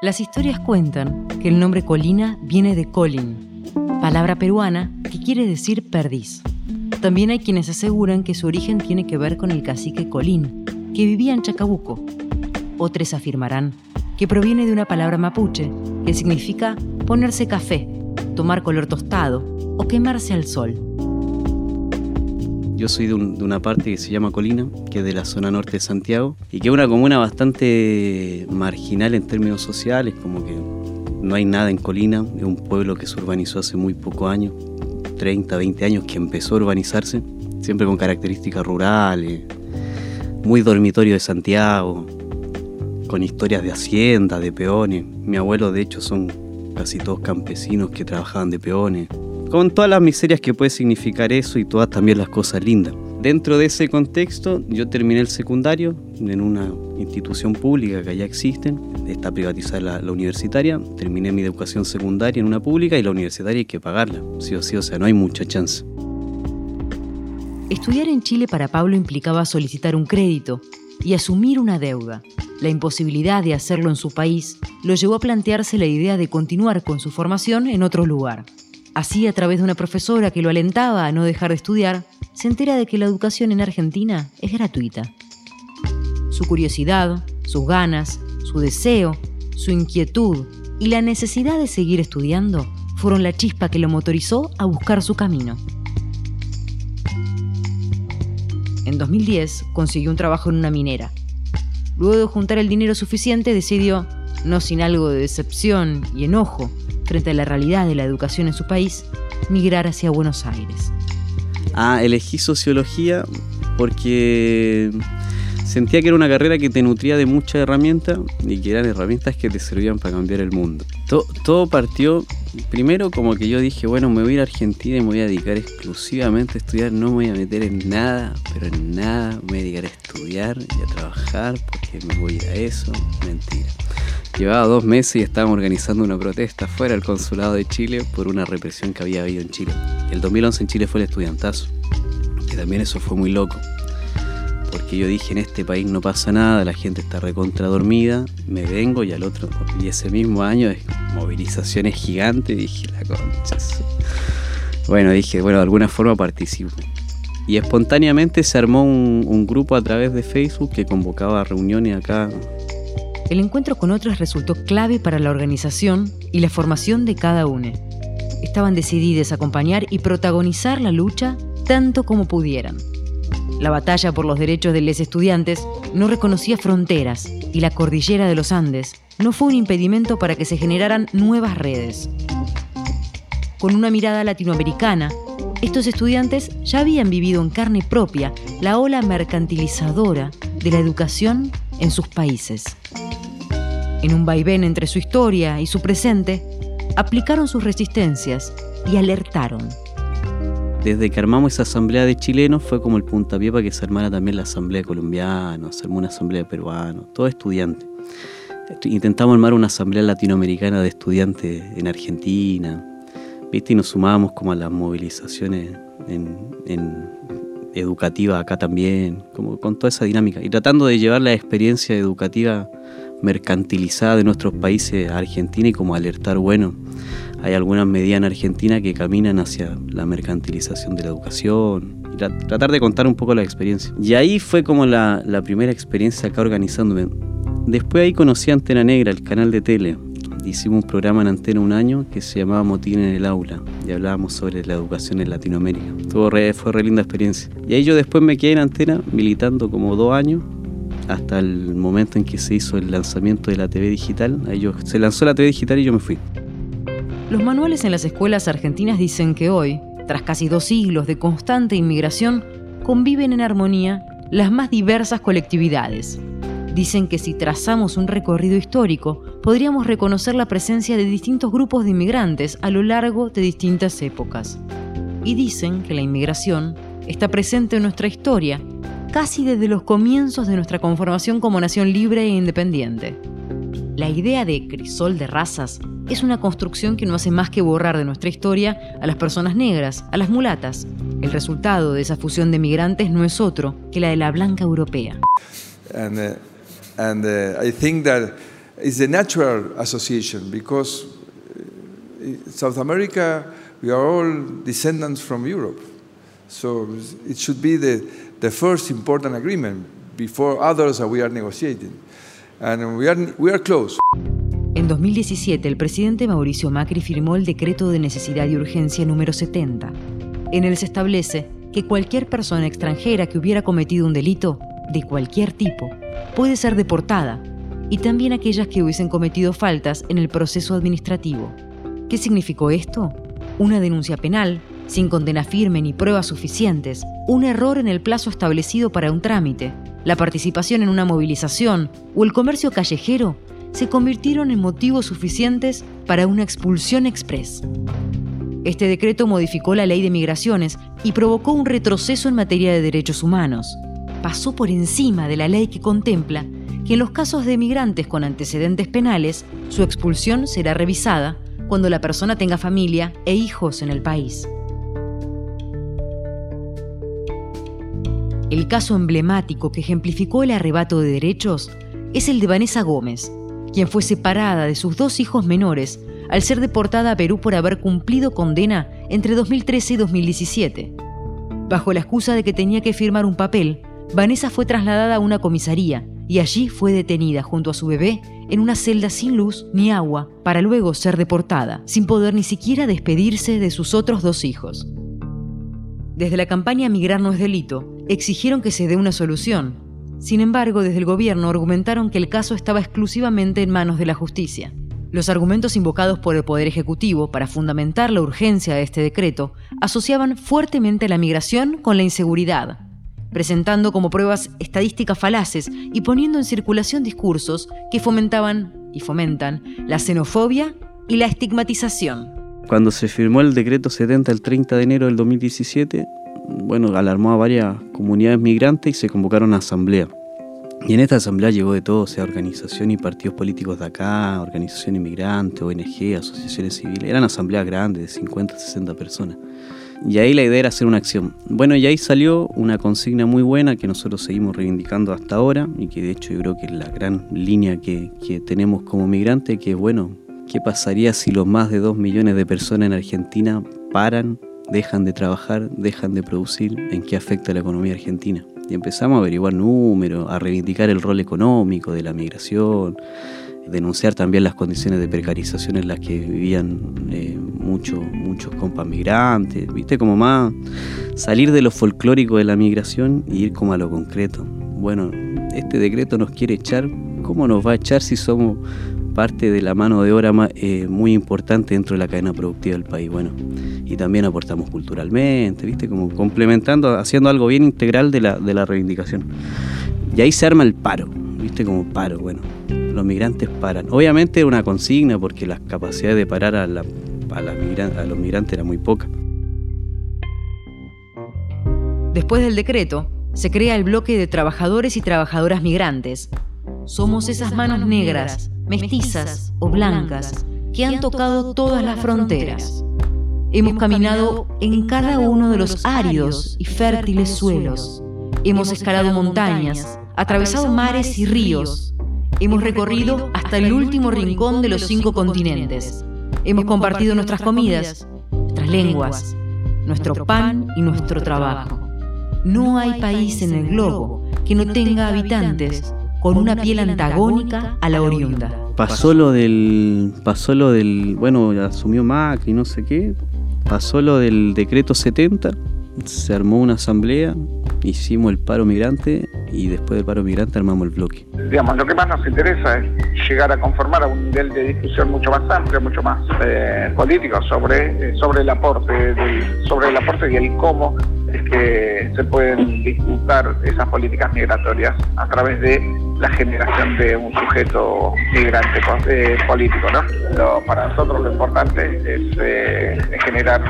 Las historias cuentan que el nombre colina viene de colin, palabra peruana que quiere decir perdiz. También hay quienes aseguran que su origen tiene que ver con el cacique Colín, que vivía en Chacabuco. Otros afirmarán que proviene de una palabra mapuche que significa ponerse café, tomar color tostado o quemarse al sol. Yo soy de, una parte que se llama Colina, que es de la zona norte de Santiago, y que es una comuna bastante marginal en términos sociales, como que no hay nada en Colina, es un pueblo que se urbanizó hace muy pocos años, 30, 20 años que empezó a urbanizarse, siempre con características rurales, muy dormitorio de Santiago, con historias de hacienda, de peones. Mi abuelo de hecho son casi todos campesinos que trabajaban de peones con todas las miserias que puede significar eso y todas también las cosas lindas. Dentro de ese contexto, yo terminé el secundario en una institución pública que ya existen, está privatizada la, universitaria, terminé mi educación secundaria en una pública y la universitaria hay que pagarla, sí o sí, o sea, no hay mucha chance. Estudiar en Chile para Pablo implicaba solicitar un crédito y asumir una deuda. La imposibilidad de hacerlo en su país lo llevó a plantearse la idea de continuar con su formación en otro lugar. Así, a través de una profesora que lo alentaba a no dejar de estudiar, se entera de que la educación en Argentina es gratuita. Su curiosidad, sus ganas, su deseo, su inquietud y la necesidad de seguir estudiando fueron la chispa que lo motorizó a buscar su camino. En 2010 consiguió un trabajo en una minera. Luego de juntar el dinero suficiente decidió, no sin algo de decepción y enojo, frente a la realidad de la educación en su país, migrar hacia Buenos Aires. Ah, elegí sociología porque sentía que era una carrera que te nutría de muchas herramientas y que eran herramientas que te servían para cambiar el mundo. Todo, partió primero como que yo dije, bueno, me voy a ir a Argentina y me voy a dedicar exclusivamente a estudiar, no me voy a meter en nada, pero en nada me voy a estudiar y a trabajar porque me voy a eso. Mentira. Llevaba dos meses y estábamos organizando una protesta fuera del consulado de Chile por una represión que había habido en Chile. El 2011 en Chile fue el estudiantazo, que también eso fue muy loco. Porque yo dije, en este país no pasa nada, la gente está recontra dormida, me vengo y al otro, y ese mismo año, movilizaciones gigantes, dije, la concha. Bueno, dije, bueno, de alguna forma participo. Y espontáneamente se armó un, un grupo a través de Facebook que convocaba reuniones acá el encuentro con otros resultó clave para la organización y la formación de cada uno. Estaban decididos a acompañar y protagonizar la lucha tanto como pudieran. La batalla por los derechos de los estudiantes no reconocía fronteras y la cordillera de los Andes no fue un impedimento para que se generaran nuevas redes. Con una mirada latinoamericana, estos estudiantes ya habían vivido en carne propia la ola mercantilizadora de la educación en sus países. En un vaivén entre su historia y su presente, aplicaron sus resistencias y alertaron. Desde que armamos esa asamblea de chilenos fue como el puntapié para que se armara también la asamblea de colombianos, se armó una asamblea de peruanos, todo estudiante. Intentamos armar una asamblea latinoamericana de estudiantes en Argentina, ¿viste? y nos sumábamos como a las movilizaciones en, en acá también, como con toda esa dinámica, y tratando de llevar la experiencia educativa mercantilizada de nuestros países Argentina y como alertar, bueno, hay algunas medidas en Argentina que caminan hacia la mercantilización de la educación, y tratar de contar un poco la experiencia. Y ahí fue como la, primera experiencia acá organizándome. Después ahí conocí a Antena Negra, el canal de tele, hicimos un programa en Antena un año que se llamaba Motín en el aula y hablábamos sobre la educación en Latinoamérica. fue re linda experiencia. Y ahí yo después me quedé en Antena militando como dos años hasta el momento en que se hizo el lanzamiento de la TV digital. Se lanzó la TV digital y yo me fui. Los manuales en las escuelas argentinas dicen que hoy, tras casi dos siglos de constante inmigración, conviven en armonía las más diversas colectividades, Dicen que si trazamos un recorrido histórico, podríamos reconocer la presencia de distintos grupos de inmigrantes a lo largo de distintas épocas. Y dicen que la inmigración está presente en nuestra historia casi desde los comienzos de nuestra conformación como nación libre e independiente. La idea de crisol de razas es una construcción que no hace más que borrar de nuestra historia a las personas negras, a las mulatas. El resultado de esa fusión de migrantes no es otro que la de la blanca europea. Uh, And uh, I think that It's a natural association because uh, South America, we are all descendants from Europe. So it should be the, the first important agreement before others that we are negotiating. And we are, we are close. En 2017, el presidente Mauricio Macri firmó el decreto de necesidad y urgencia número 70. En él se establece que cualquier persona extranjera que hubiera cometido un delito, de cualquier tipo, puede ser deportada, y también aquellas que hubiesen cometido faltas en el proceso administrativo. ¿Qué significó esto? Una denuncia penal, sin condena firme ni pruebas suficientes, un error en el plazo establecido para un trámite, la participación en una movilización o el comercio callejero se convirtieron en motivos suficientes para una expulsión express. Este decreto modificó la ley de migraciones y provocó un retroceso en materia de derechos humanos. Pasó por encima de la ley que contempla que en los casos de migrantes con antecedentes penales, su expulsión será revisada cuando la persona tenga familia e hijos en el país. El caso emblemático que ejemplificó el arrebato de derechos es el de Vanessa Gómez, quien fue separada de sus dos hijos menores al ser deportada a Perú por haber cumplido condena entre 2013 y 2017. Bajo la excusa de que tenía que firmar un papel, Vanessa fue trasladada a una comisaría y allí fue detenida junto a su bebé en una celda sin luz ni agua para luego ser deportada, sin poder ni siquiera despedirse de sus otros dos hijos. Desde la campaña Migrar no es delito, exigieron que se dé una solución, sin embargo, desde el gobierno argumentaron que el caso estaba exclusivamente en manos de la justicia. Los argumentos invocados por el Poder Ejecutivo para fundamentar la urgencia de este decreto asociaban fuertemente la migración con la inseguridad, presentando como pruebas estadísticas falaces y poniendo en circulación discursos que fomentaban y fomentan la xenofobia y la estigmatización. Cuando se firmó el decreto 70 el 30 de enero del 2017, bueno, alarmó a varias comunidades migrantes y se convocaron a asamblea. Y en esta asamblea llegó de todo, o sea, organización y partidos políticos de acá, organización inmigrante, ONG, asociaciones civiles. Eran asambleas grandes, de 50, 60 personas. Y ahí la idea era hacer una acción. Bueno, y ahí salió una consigna muy buena que nosotros seguimos reivindicando hasta ahora y que de hecho yo creo que es la gran línea que, que tenemos como migrante, que es bueno, ¿qué pasaría si los más de 2 millones de personas en Argentina paran dejan de trabajar, dejan de producir, en qué afecta la economía argentina. Y empezamos a averiguar números, a reivindicar el rol económico de la migración, denunciar también las condiciones de precarización en las que vivían eh, muchos muchos compas migrantes, viste como más salir de lo folclórico de la migración y ir como a lo concreto. Bueno, este decreto nos quiere echar, ¿cómo nos va a echar si somos parte de la mano de obra eh, muy importante dentro de la cadena productiva del país. Bueno, y también aportamos culturalmente, ¿viste? Como complementando, haciendo algo bien integral de la, de la reivindicación. Y ahí se arma el paro, ¿viste? Como paro, bueno, los migrantes paran. Obviamente una consigna porque las capacidades de parar a, la, a los migrantes era muy poca. Después del decreto, se crea el bloque de trabajadores y trabajadoras migrantes. Somos esas manos negras mestizas o blancas, que han tocado todas las fronteras. Hemos caminado en cada uno de los áridos y fértiles suelos. Hemos escalado montañas, atravesado mares y ríos. Hemos recorrido hasta el último rincón de los cinco continentes. Hemos compartido nuestras comidas, nuestras lenguas, nuestro pan y nuestro trabajo. No hay país en el globo que no tenga habitantes con una piel antagónica a la oriunda. Pasó lo del, pasó lo del, bueno, asumió Macri, no sé qué, pasó lo del decreto 70, se armó una asamblea, hicimos el paro migrante y después del paro migrante armamos el bloque. Digamos, lo que más nos interesa es llegar a conformar a un nivel de discusión mucho más amplio, mucho más eh, político sobre, eh, sobre el aporte, sobre el aporte y el cómo es que se pueden disputar esas políticas migratorias a través de la generación de un sujeto migrante eh, político. ¿no? para nosotros lo importante es, eh, generar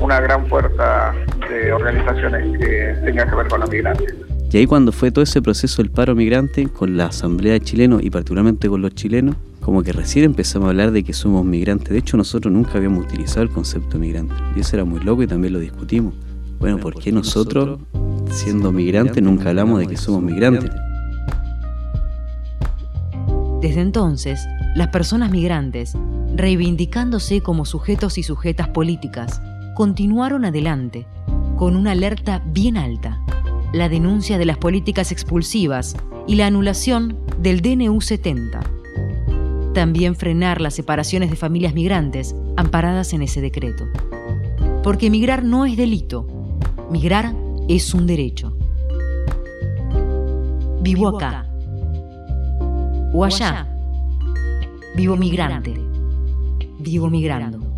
una gran fuerza de organizaciones que tengan que ver con los migrantes. Y ahí cuando fue todo ese proceso del paro migrante con la Asamblea de Chilenos y particularmente con los chilenos, como que recién empezamos a hablar de que somos migrantes. De hecho, nosotros nunca habíamos utilizado el concepto migrante. Y eso era muy loco y también lo discutimos. Bueno, ¿por qué nosotros, siendo migrantes, nunca hablamos de que somos migrantes? Desde entonces, las personas migrantes, reivindicándose como sujetos y sujetas políticas, continuaron adelante, con una alerta bien alta, la denuncia de las políticas expulsivas y la anulación del DNU 70. También frenar las separaciones de familias migrantes amparadas en ese decreto. Porque migrar no es delito, migrar es un derecho. Vivo acá. O allá. Vivo migrante. Vivo migrando.